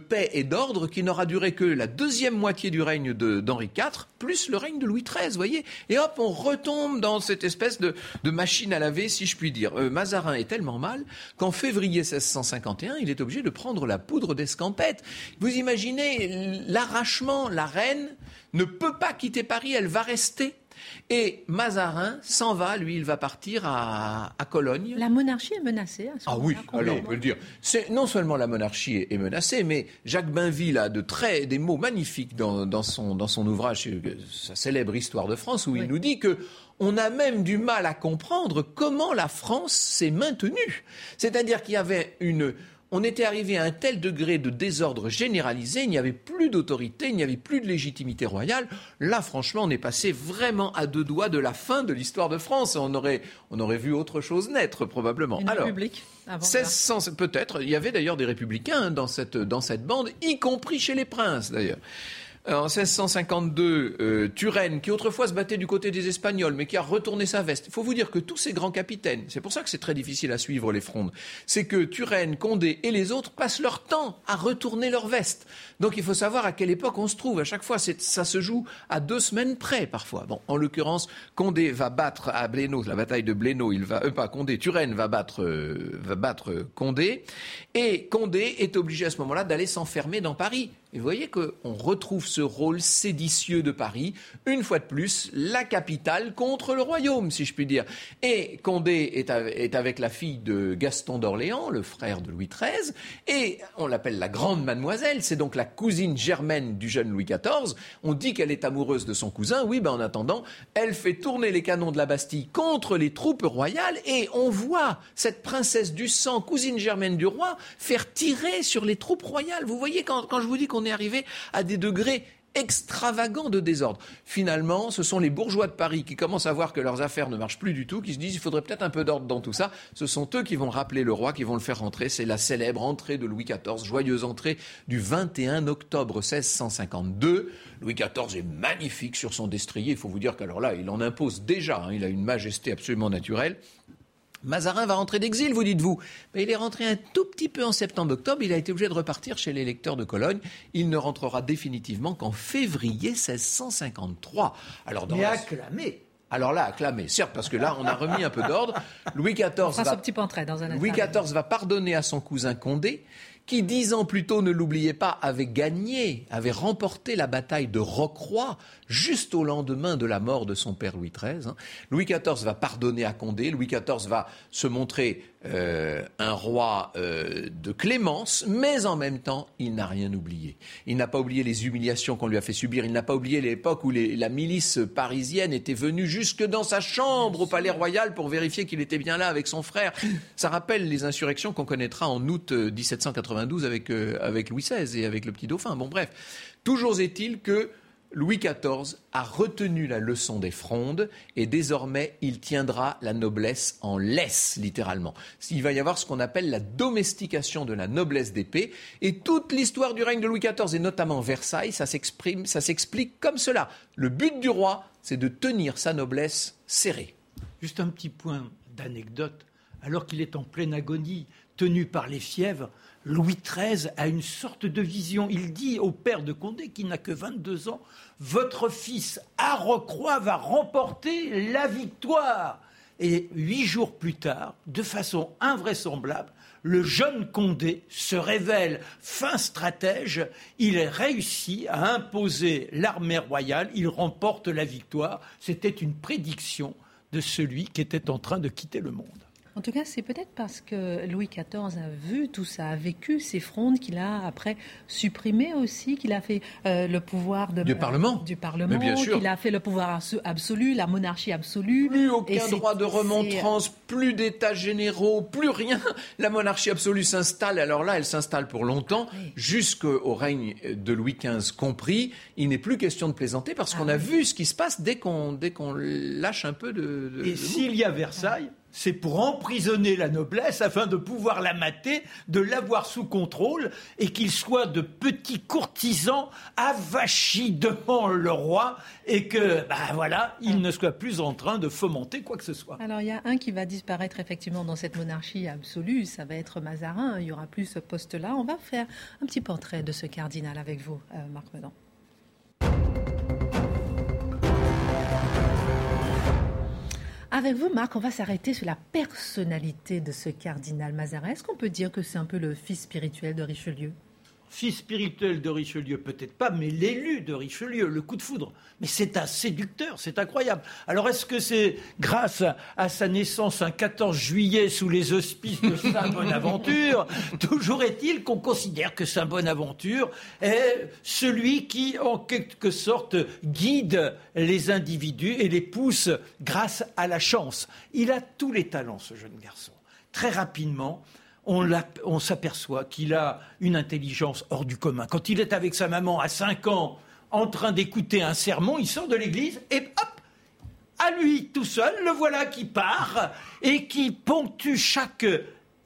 paix et d'ordre qui n'aura duré que la deuxième moitié du règne d'Henri IV, plus le règne de Louis XIII, voyez. Et hop, on retombe dans cette espèce de, machine à laver, si je puis dire. Euh, Mazarin est tellement mal qu'en février 1651, il est obligé de prendre la poudre d'escampette. Vous imaginez l'arrachement, la reine ne peut pas quitter Paris, elle va rester et Mazarin s'en va, lui, il va partir à, Cologne. La monarchie est menacée à ce Ah oui, alors on peut le dire. C'est, non seulement la monarchie est, menacée, mais Jacques Bainville a de très, des mots magnifiques dans, son, dans son ouvrage, euh, sa célèbre Histoire de France, où il nous dit que on a même du mal à comprendre comment la France s'est maintenue. C'est-à-dire qu'il y avait une, on était arrivé à un tel degré de désordre généralisé, il n'y avait plus d'autorité, il n'y avait plus de légitimité royale. Là, franchement, on est passé vraiment à deux doigts de la fin de l'histoire de France. On aurait, on aurait vu autre chose naître, probablement. Une république 1600, peut-être. Il y avait d'ailleurs des républicains dans cette, dans cette bande, y compris chez les princes, d'ailleurs. Euh, en 1652, euh, Turenne, qui autrefois se battait du côté des Espagnols, mais qui a retourné sa veste. Il faut vous dire que tous ces grands capitaines, c'est pour ça que c'est très difficile à suivre les frondes, c'est que Turenne, Condé et les autres passent leur temps à retourner leur veste. Donc il faut savoir à quelle époque on se trouve. À chaque fois, ça se joue à deux semaines près parfois. Bon, en l'occurrence, Condé va battre à Blénaud, la bataille de Blénaud, il va, euh, pas Condé, Turenne va battre, va battre Condé, et Condé est obligé à ce moment-là d'aller s'enfermer dans Paris. Et vous voyez qu'on retrouve ce rôle séditieux de Paris, une fois de plus, la capitale contre le royaume, si je puis dire. Et Condé est, avec la fille de Gaston d'Orléans, le frère de Louis XIII, et on l'appelle la grande mademoiselle, c'est donc la cousine germaine du jeune Louis XIV. On dit qu'elle est amoureuse de son cousin, oui, ben en attendant, elle fait tourner les canons de la Bastille contre les troupes royales, et on voit cette princesse du sang, cousine germaine du roi, faire tirer sur les troupes royales. Vous voyez, quand, quand je vous dis qu'on est arrivé à des degrés extravagants de désordre. Finalement, ce sont les bourgeois de Paris qui commencent à voir que leurs affaires ne marchent plus du tout, qui se disent il faudrait peut-être un peu d'ordre dans tout ça. Ce sont eux qui vont rappeler le roi, qui vont le faire rentrer. C'est la célèbre entrée de Louis XIV, joyeuse entrée du 21 octobre 1652. Louis XIV est magnifique sur son destrier. Il faut vous dire qu'alors là, il en impose déjà. Hein. il a une majesté absolument naturelle. Mazarin va rentrer d'exil, vous dites-vous. Mais il est rentré un tout petit peu en septembre-octobre. Il a été obligé de repartir chez les lecteurs de Cologne. Il ne rentrera définitivement qu'en février 1653. Alors dans Mais acclamé alors là, acclamé, certes, parce que là, on a remis un peu d'ordre. Louis XIV, va, petit dans un Louis XIV va pardonner à son cousin Condé, qui dix ans plus tôt, ne l'oubliez pas, avait gagné, avait remporté la bataille de Rocroi, juste au lendemain de la mort de son père Louis XIII. Hein. Louis XIV va pardonner à Condé, Louis XIV va se montrer euh, un roi euh, de clémence, mais en même temps, il n'a rien oublié. Il n'a pas oublié les humiliations qu'on lui a fait subir, il n'a pas oublié l'époque où la milice parisienne était venue jusque dans sa chambre au Palais Royal pour vérifier qu'il était bien là avec son frère. Ça rappelle les insurrections qu'on connaîtra en août 1792 euh, avec, avec Louis XVI et avec le petit dauphin. Bon bref, toujours est-il que Louis XIV a retenu la leçon des frondes et désormais il tiendra la noblesse en laisse, littéralement. Il va y avoir ce qu'on appelle la domestication de la noblesse d'épée et toute l'histoire du règne de Louis XIV et notamment Versailles, ça s'exprime, ça s'explique comme cela. Le but du roi, c'est de tenir sa noblesse serrée. Juste un petit point d'anecdote. Alors qu'il est en pleine agonie, tenu par les fièvres, Louis XIII a une sorte de vision. Il dit au père de Condé, qui n'a que 22 ans, Votre fils, Arrocroix, va remporter la victoire. Et huit jours plus tard, de façon invraisemblable, le jeune Condé se révèle fin stratège. Il réussit à imposer l'armée royale. Il remporte la victoire. C'était une prédiction de celui qui était en train de quitter le monde. En tout cas, c'est peut-être parce que Louis XIV a vu tout ça, a vécu ces frondes qu'il a après supprimé aussi, qu'il a fait euh, le pouvoir de, du Parlement, du Parlement, qu'il a fait le pouvoir absolu, la monarchie absolue. Plus aucun droit de remontrance, plus d'états généraux, plus rien. La monarchie absolue s'installe. Alors là, elle s'installe pour longtemps, jusqu'au règne de Louis XV compris. Il n'est plus question de plaisanter parce ah qu'on a vu ce qui se passe dès qu'on dès qu'on lâche un peu de. de Et s'il y a Versailles c'est pour emprisonner la noblesse afin de pouvoir la mater, de l'avoir sous contrôle et qu'il soit de petits courtisans avachis devant le roi et que, bah voilà, il ne soit plus en train de fomenter quoi que ce soit. Alors il y a un qui va disparaître effectivement dans cette monarchie absolue, ça va être Mazarin, il y aura plus ce poste-là. On va faire un petit portrait de ce cardinal avec vous, euh, Marc Medan. Avec vous, Marc, on va s'arrêter sur la personnalité de ce cardinal Mazarin. Est-ce qu'on peut dire que c'est un peu le fils spirituel de Richelieu? Fils spirituel de Richelieu, peut-être pas, mais l'élu de Richelieu, le coup de foudre. Mais c'est un séducteur, c'est incroyable. Alors est-ce que c'est grâce à sa naissance un 14 juillet sous les auspices de Saint Bonaventure Toujours est-il qu'on considère que Saint Bonaventure est celui qui, en quelque sorte, guide les individus et les pousse grâce à la chance. Il a tous les talents, ce jeune garçon. Très rapidement, on, s'aperçoit qu'il a une intelligence hors du commun. Quand il est avec sa maman à 5 ans, en train d'écouter un sermon, il sort de l'église et hop, à lui tout seul, le voilà qui part et qui ponctue chaque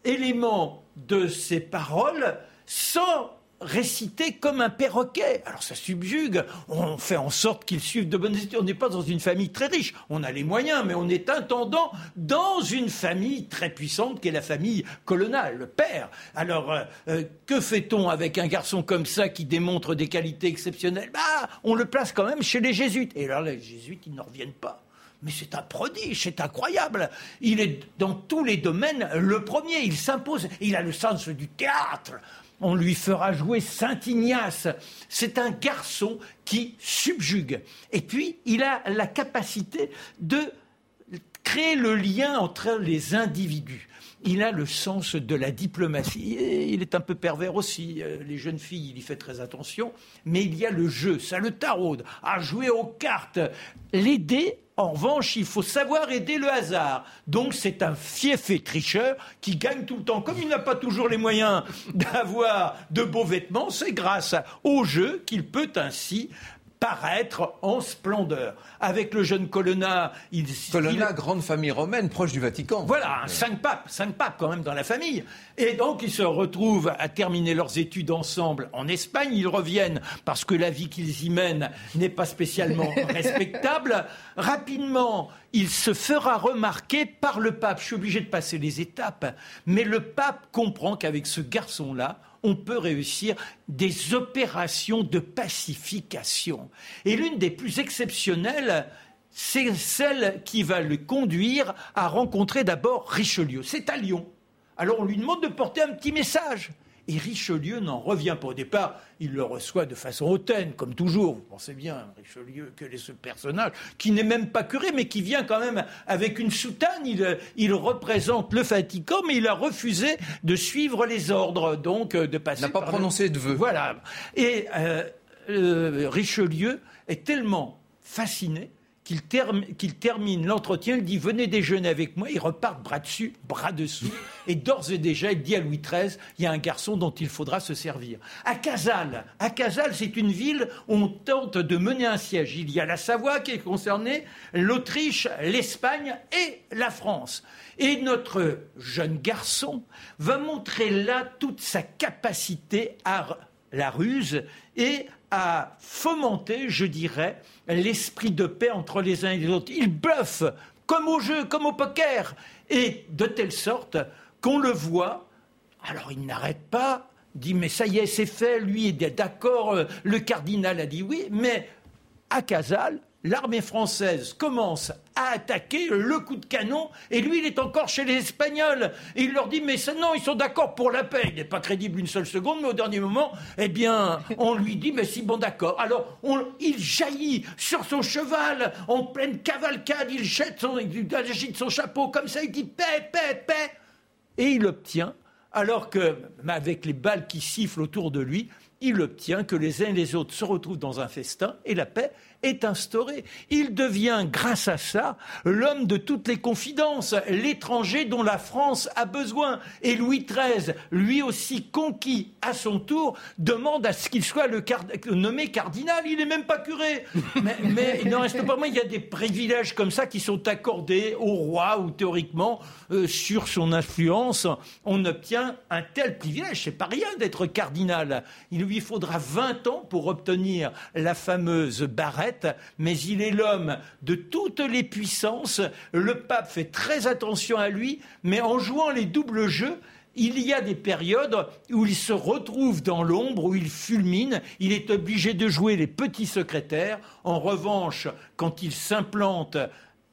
élément de ses paroles sans récité comme un perroquet. Alors ça subjugue, on fait en sorte qu'il suive de bonnes études. On n'est pas dans une famille très riche, on a les moyens, mais on est intendant dans une famille très puissante qui est la famille coloniale, le père. Alors euh, euh, que fait-on avec un garçon comme ça qui démontre des qualités exceptionnelles? Bah, on le place quand même chez les jésuites. Et alors les jésuites, ils n'en reviennent pas. Mais c'est un prodige, c'est incroyable. Il est dans tous les domaines le premier, il s'impose, il a le sens du théâtre on lui fera jouer Saint Ignace. C'est un garçon qui subjugue. Et puis, il a la capacité de créer le lien entre les individus. Il a le sens de la diplomatie. il est un peu pervers aussi. Euh, les jeunes filles, il y fait très attention. Mais il y a le jeu, ça le taraude. À jouer aux cartes. L'aider en revanche, il faut savoir aider le hasard. Donc c'est un fief et tricheur qui gagne tout le temps. Comme il n'a pas toujours les moyens d'avoir de beaux vêtements, c'est grâce au jeu qu'il peut ainsi paraître en splendeur. Avec le jeune Colonna, il... Colonna, grande famille romaine, proche du Vatican. Voilà, cinq papes, cinq papes quand même dans la famille. Et donc ils se retrouvent à terminer leurs études ensemble en Espagne. Ils reviennent parce que la vie qu'ils y mènent n'est pas spécialement respectable. Rapidement, il se fera remarquer par le pape. Je suis obligé de passer les étapes, mais le pape comprend qu'avec ce garçon-là, on peut réussir des opérations de pacification. Et l'une des plus exceptionnelles, c'est celle qui va le conduire à rencontrer d'abord Richelieu. C'est à Lyon. Alors on lui demande de porter un petit message. Et Richelieu n'en revient pas. Au départ, il le reçoit de façon hautaine, comme toujours. Vous pensez bien, Richelieu, quel est ce personnage qui n'est même pas curé, mais qui vient quand même avec une soutane. Il, représente le Vatican, mais il a refusé de suivre les ordres, donc euh, de passer. N'a pas prononcé de vœux. Voilà. Et euh, euh, Richelieu est tellement fasciné qu'il termine l'entretien, il dit venez déjeuner avec moi, il repart bras dessus, bras dessous, et d'ores et déjà il dit à Louis XIII, il y a un garçon dont il faudra se servir. À Casal, à Casal, c'est une ville où on tente de mener un siège. Il y a la Savoie qui est concernée, l'Autriche, l'Espagne et la France. Et notre jeune garçon va montrer là toute sa capacité à la ruse et à fomenter, je dirais, l'esprit de paix entre les uns et les autres. Il bluffe, comme au jeu, comme au poker, et de telle sorte qu'on le voit. Alors il n'arrête pas, dit mais ça y est, c'est fait, lui est d'accord, euh, le cardinal a dit oui, mais à Casal, l'armée française commence à attaquer le coup de canon et lui il est encore chez les Espagnols. Et il leur dit mais non ils sont d'accord pour la paix. Il n'est pas crédible une seule seconde mais au dernier moment eh bien on lui dit mais si bon d'accord. Alors il jaillit sur son cheval en pleine cavalcade il jette son, il agite son chapeau comme ça il dit paix paix paix. Et il obtient alors que avec les balles qui sifflent autour de lui il obtient que les uns et les autres se retrouvent dans un festin et la paix est instauré. Il devient, grâce à ça, l'homme de toutes les confidences, l'étranger dont la France a besoin. Et Louis XIII, lui aussi conquis à son tour, demande à ce qu'il soit le nommé cardinal. Il n'est même pas curé. Mais, il n'en reste pas moins, il y a des privilèges comme ça qui sont accordés au roi ou théoriquement, euh, sur son influence, on obtient un tel privilège. C'est pas rien d'être cardinal. Il lui faudra 20 ans pour obtenir la fameuse barrette mais il est l'homme de toutes les puissances. Le pape fait très attention à lui, mais en jouant les doubles jeux, il y a des périodes où il se retrouve dans l'ombre, où il fulmine, il est obligé de jouer les petits secrétaires. En revanche, quand il s'implante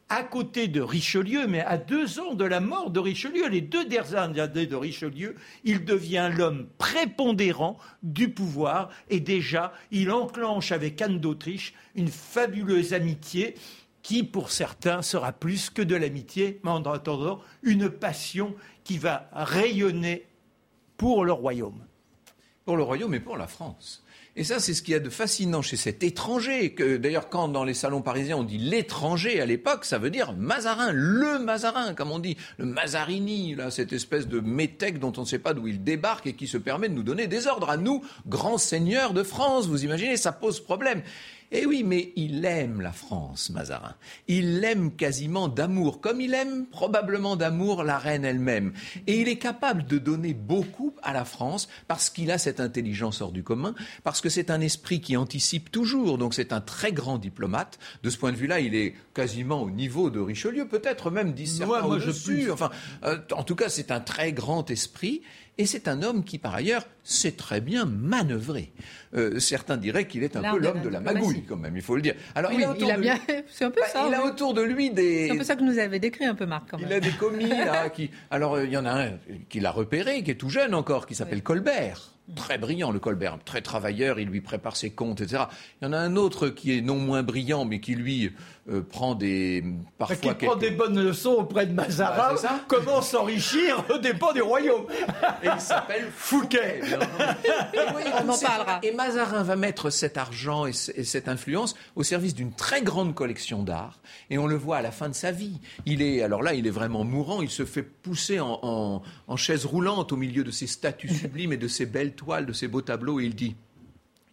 à côté de Richelieu, mais à deux ans de la mort de Richelieu, les deux dernières années de Richelieu, il devient l'homme prépondérant du pouvoir et déjà il enclenche avec Anne d'Autriche une fabuleuse amitié qui, pour certains, sera plus que de l'amitié, mais en attendant, une passion qui va rayonner pour le royaume. Pour le royaume et pour la France. Et ça, c'est ce qu'il y a de fascinant chez cet étranger, que d'ailleurs, quand dans les salons parisiens on dit l'étranger à l'époque, ça veut dire Mazarin, le Mazarin, comme on dit, le Mazarini, là, cette espèce de métèque dont on ne sait pas d'où il débarque et qui se permet de nous donner des ordres à nous, grands seigneurs de France. Vous imaginez, ça pose problème. Eh oui, mais il aime la France, Mazarin. Il l'aime quasiment d'amour, comme il aime probablement d'amour la reine elle-même. Et il est capable de donner beaucoup à la France parce qu'il a cette intelligence hors du commun, parce que c'est un esprit qui anticipe toujours. Donc c'est un très grand diplomate. De ce point de vue-là, il est quasiment au niveau de Richelieu, peut-être même discernement moi, moi, au-dessus. Enfin, euh, en tout cas, c'est un très grand esprit. Et c'est un homme qui, par ailleurs, sait très bien manœuvrer. Euh, certains diraient qu'il est un peu l'homme de la magouille, quand même, il faut le dire. Alors, il, a, bien... c'est un peu bah, ça. Il a autour de lui des. C'est un peu ça que nous avez décrit un peu, Marc. Quand même. Il a des commis là qui. Alors, euh, il y en a un qu'il a repéré, qui est tout jeune encore, qui s'appelle Colbert. Très brillant, le Colbert, très travailleur, il lui prépare ses comptes, etc. Il y en a un autre qui est non moins brillant, mais qui lui euh, prend des parfois qui prend des bonnes leçons auprès de Mazarin, comment s'enrichir au dépens du royaume. Et il s'appelle Fouquet. On en parlera. Et Mazarin va mettre cet argent et, cette influence au service d'une très grande collection d'art. Et on le voit à la fin de sa vie. Il est, alors là, il est vraiment mourant. Il se fait pousser en, en chaise roulante au milieu de ses statues sublimes et de ses belles toiles, de ses beaux tableaux. Et il dit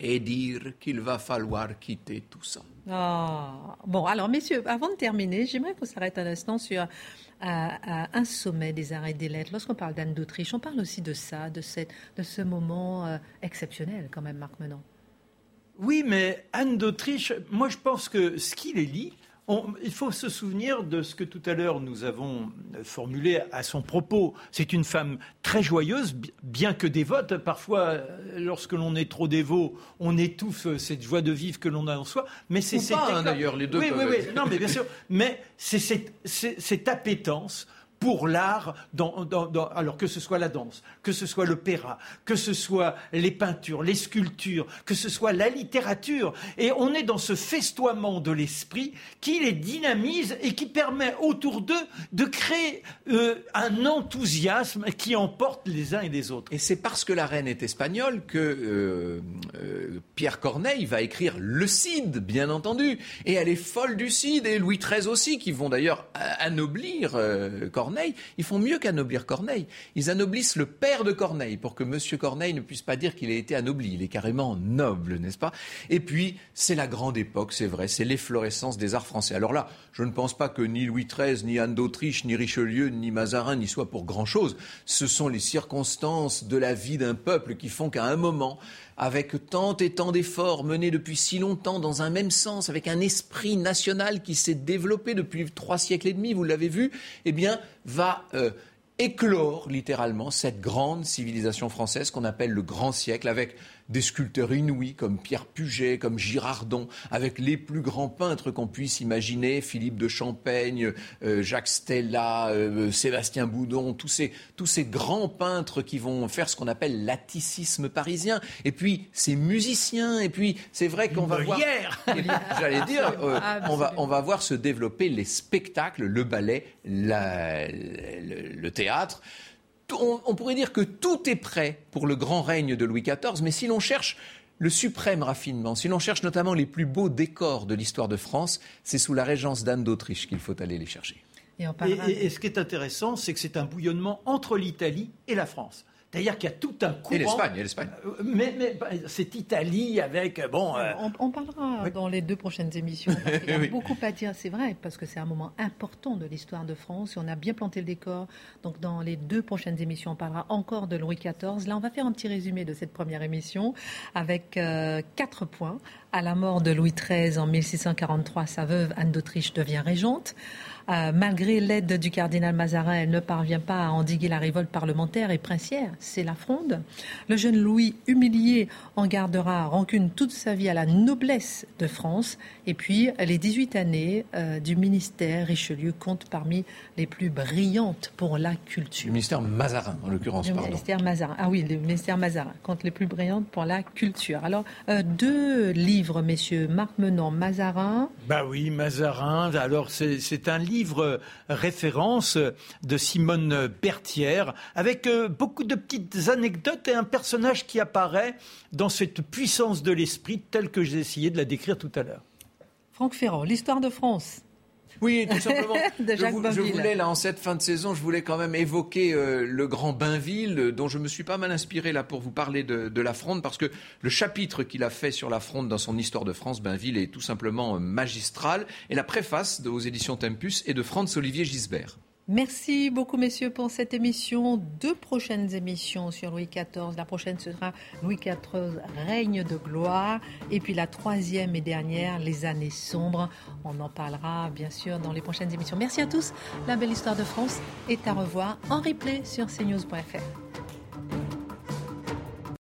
et dire qu'il va falloir quitter tout ça. Ah. Bon, alors messieurs, avant de terminer, j'aimerais qu'on s'arrête un instant sur un sommet des arrêts des lettres. Lorsqu'on parle d'Anne d'Autriche, on parle aussi de ça, de, cette, de ce moment euh, exceptionnel quand même, Marc Menon. Oui, mais Anne d'Autriche, moi je pense que ce qui les lie, il faut se souvenir de ce que tout à l'heure nous avons formulé à son propos. C'est une femme très joyeuse, bien que dévote. Parfois, euh, lorsque l'on est trop dévot, on étouffe cette joie de vivre que l'on a en soi. Mais c'est cette... Hein, d'ailleurs, les deux. Oui, oui, oui. Non, mais bien sûr. Mais c'est cette, cette appétence pour l'art, alors que ce soit la danse, que ce soit l'opéra, que ce soit les peintures, les sculptures, que ce soit la littérature. Et on est dans ce festoiement de l'esprit qui les dynamise et qui permet autour d'eux de créer euh, un enthousiasme qui emporte les uns et les autres. Et c'est parce que la reine est espagnole que euh, euh, Pierre Corneille va écrire Le Cid, bien entendu. Et elle est folle du Cid, et Louis XIII aussi, qui vont d'ailleurs anoblir Corneille. Ils font mieux qu'anoblir Corneille. Ils anoblissent le père de Corneille pour que M. Corneille ne puisse pas dire qu'il a été anobli. Il est carrément noble, n'est-ce pas? Et puis, c'est la grande époque, c'est vrai, c'est l'efflorescence des arts français. Alors là, je ne pense pas que ni Louis XIII, ni Anne d'Autriche, ni Richelieu, ni Mazarin n'y soient pour grand-chose. Ce sont les circonstances de la vie d'un peuple qui font qu'à un moment, avec tant et tant d'efforts menés depuis si longtemps dans un même sens, avec un esprit national qui s'est développé depuis trois siècles et demi, vous l'avez vu, eh bien, va euh, éclore littéralement cette grande civilisation française qu'on appelle le grand siècle, avec des sculpteurs inouïs comme Pierre Puget, comme Girardon, avec les plus grands peintres qu'on puisse imaginer, Philippe de Champaigne, euh, Jacques Stella, euh, Sébastien Boudon, tous ces, tous ces grands peintres qui vont faire ce qu'on appelle l'atticisme parisien. Et puis ces musiciens, et puis c'est vrai qu'on va voir... J'allais dire, euh, on, va, on va voir se développer les spectacles, le ballet, le théâtre on, pourrait dire que tout est prêt pour le grand règne de Louis XIV, mais si l'on cherche le suprême raffinement, si l'on cherche notamment les plus beaux décors de l'histoire de France, c'est sous la régence d'Anne d'Autriche qu'il faut aller les chercher. et ce qui est intéressant, c'est que c'est un bouillonnement entre l'Italie et la France. C'est-à-dire qu'il y a tout un courant. Et l'Espagne, et l'Espagne. Euh, mais, mais bah, c'est Italie avec euh, bon. Euh, on, parlera dans les deux prochaines émissions. Il y a beaucoup à dire, c'est vrai, parce que c'est un moment important de l'histoire de France et on a bien planté le décor. Donc dans les deux prochaines émissions, on parlera encore de Louis XIV. Là, on va faire un petit résumé de cette première émission avec quatre points. À la mort de Louis XIII en 1643, sa veuve Anne d'Autriche devient régente. Euh, malgré l'aide du cardinal Mazarin, elle ne parvient pas à endiguer la révolte parlementaire et princière. C'est la fronde. Le jeune Louis, humilié, en gardera rancune toute sa vie à la noblesse de France. Et puis, les 18 années euh, du ministère Richelieu comptent parmi les plus brillantes pour la culture. Le ministère Mazarin, en l'occurrence, Le ministère Mazarin. Ah oui, le ministère Mazarin compte les plus brillantes pour la culture. Alors, euh, deux livres, messieurs. Marc Menant, Mazarin. Bah oui, Mazarin. Alors, c'est un livre livre référence de Simone Berthière, avec euh, beaucoup de petites anecdotes et un personnage qui apparaît dans cette puissance de l'esprit telle que j'ai essayé de la décrire tout à l'heure. Franck Ferrand, l'histoire de France. Oui, tout simplement. je, voulais, là, en cette fin de saison, je voulais quand même évoquer euh, le grand Bainville, euh, dont je me suis pas mal inspiré là pour vous parler de, la fronde, parce que le chapitre qu'il a fait sur la fronde dans son Histoire de France, Bainville, est tout simplement euh, magistral. Et la préface aux éditions Tempus est de Franz Olivier Gisbert. Merci beaucoup, messieurs, pour cette émission. Deux prochaines émissions sur Louis XIV. La prochaine sera Louis XIV, règne de gloire. Et puis la troisième et dernière, les années sombres. On en parlera, bien sûr, dans les prochaines émissions. Merci à tous. La belle histoire de France est à revoir en replay sur cnews.fr.